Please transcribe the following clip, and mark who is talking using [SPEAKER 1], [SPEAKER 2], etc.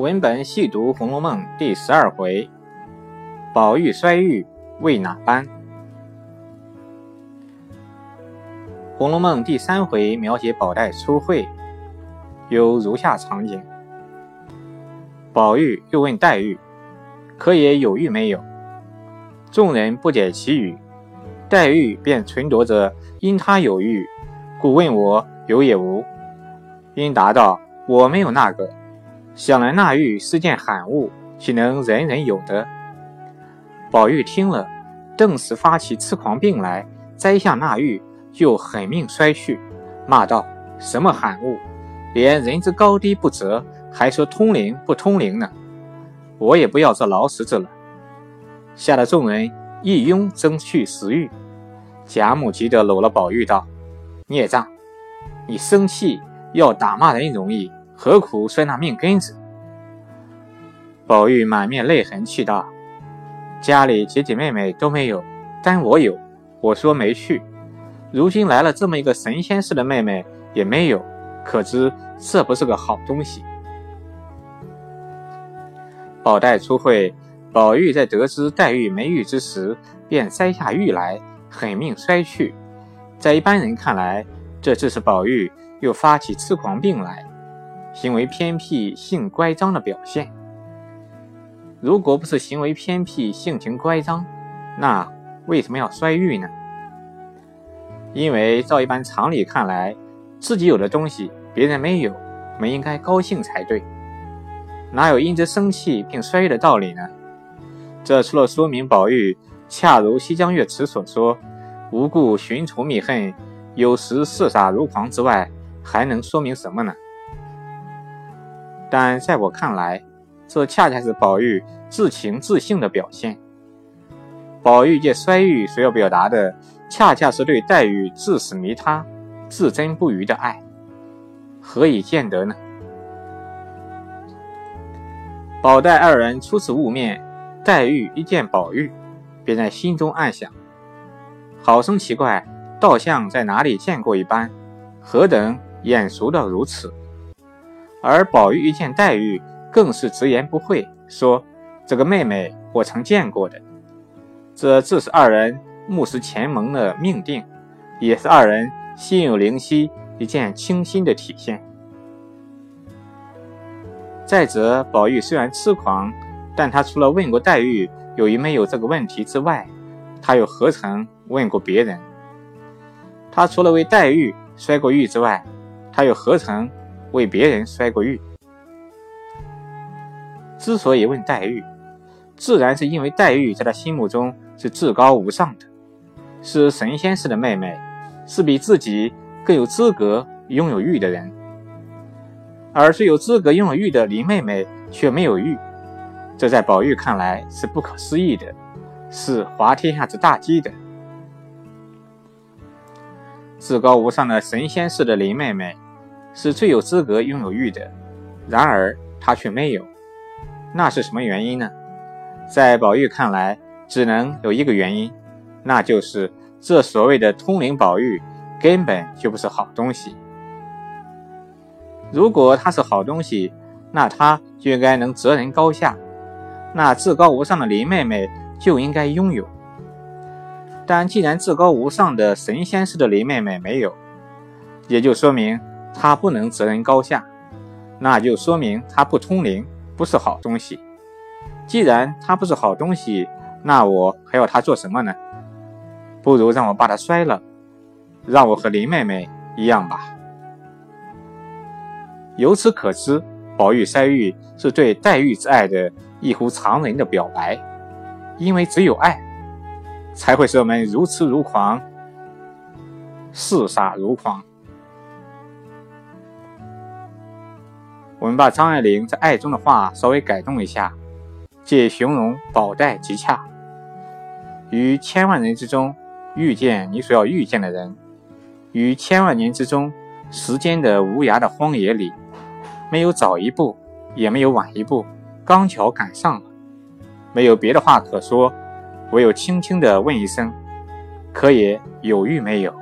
[SPEAKER 1] 文本细读《红楼梦》第十二回，宝玉摔玉为哪般？《红楼梦》第三回描写宝黛初会，有如下场景：宝玉又问黛玉：“可也有玉没有？”众人不解其语，黛玉便忖度着因他有玉，故问我有也无。因答道：“我没有那个。”想来那玉是件罕物，岂能人人有的？宝玉听了，顿时发起痴狂病来，摘下那玉就狠命摔去，骂道：“什么罕物，连人之高低不择，还说通灵不通灵呢？我也不要这老死子了。”吓得众人一拥争去食玉。贾母急得搂了宝玉道：“孽障，你生气要打骂人容易。”何苦摔那命根子？宝玉满面泪痕，气道：“家里姐姐妹妹都没有，单我有。我说没去，如今来了这么一个神仙似的妹妹，也没有，可知这不是个好东西。”宝黛初会，宝玉在得知黛玉没玉之时，便摘下玉来，狠命摔去。在一般人看来，这正是宝玉又发起痴狂病来。行为偏僻、性乖张的表现。如果不是行为偏僻、性情乖张，那为什么要摔玉呢？因为照一般常理看来，自己有的东西别人没有，我们应该高兴才对，哪有因之生气并摔玉的道理呢？这除了说明宝玉恰如西江月词所说“无故寻仇觅恨，有时嗜杀如狂”之外，还能说明什么呢？但在我看来，这恰恰是宝玉自情自性的表现。宝玉借衰玉所要表达的，恰恰是对黛玉至死迷他、至真不渝的爱。何以见得呢？宝黛二人初次晤面，黛玉一见宝玉，便在心中暗想：好生奇怪，倒像在哪里见过一般，何等眼熟到如此？而宝玉一见黛玉，更是直言不讳，说：“这个妹妹我曾见过的。”这自是二人目视前盟的命定，也是二人心有灵犀一见倾心的体现。再者，宝玉虽然痴狂，但他除了问过黛玉有与没有这个问题之外，他又何曾问过别人？他除了为黛玉摔过玉之外，他又何曾？为别人摔过玉，之所以问黛玉，自然是因为黛玉在他心目中是至高无上的，是神仙似的妹妹，是比自己更有资格拥有玉的人。而最有资格拥有玉的林妹妹却没有玉，这在宝玉看来是不可思议的，是滑天下之大稽的。至高无上的神仙似的林妹妹。是最有资格拥有玉的，然而他却没有，那是什么原因呢？在宝玉看来，只能有一个原因，那就是这所谓的通灵宝玉根本就不是好东西。如果它是好东西，那它就应该能择人高下，那至高无上的林妹妹就应该拥有。但既然至高无上的神仙似的林妹妹没有，也就说明。他不能择人高下，那就说明他不通灵，不是好东西。既然他不是好东西，那我还要他做什么呢？不如让我把他摔了，让我和林妹妹一样吧。由此可知，宝玉摔玉是对黛玉之爱的异乎常人的表白，因为只有爱，才会使我们如痴如狂，嗜杀如狂。我们把张爱玲在爱中的话稍微改动一下，借形容宝黛极恰。于千万人之中遇见你所要遇见的人，于千万年之中时间的无涯的荒野里，没有早一步，也没有晚一步，刚巧赶上了，没有别的话可说，唯有轻轻地问一声：可也有遇没有？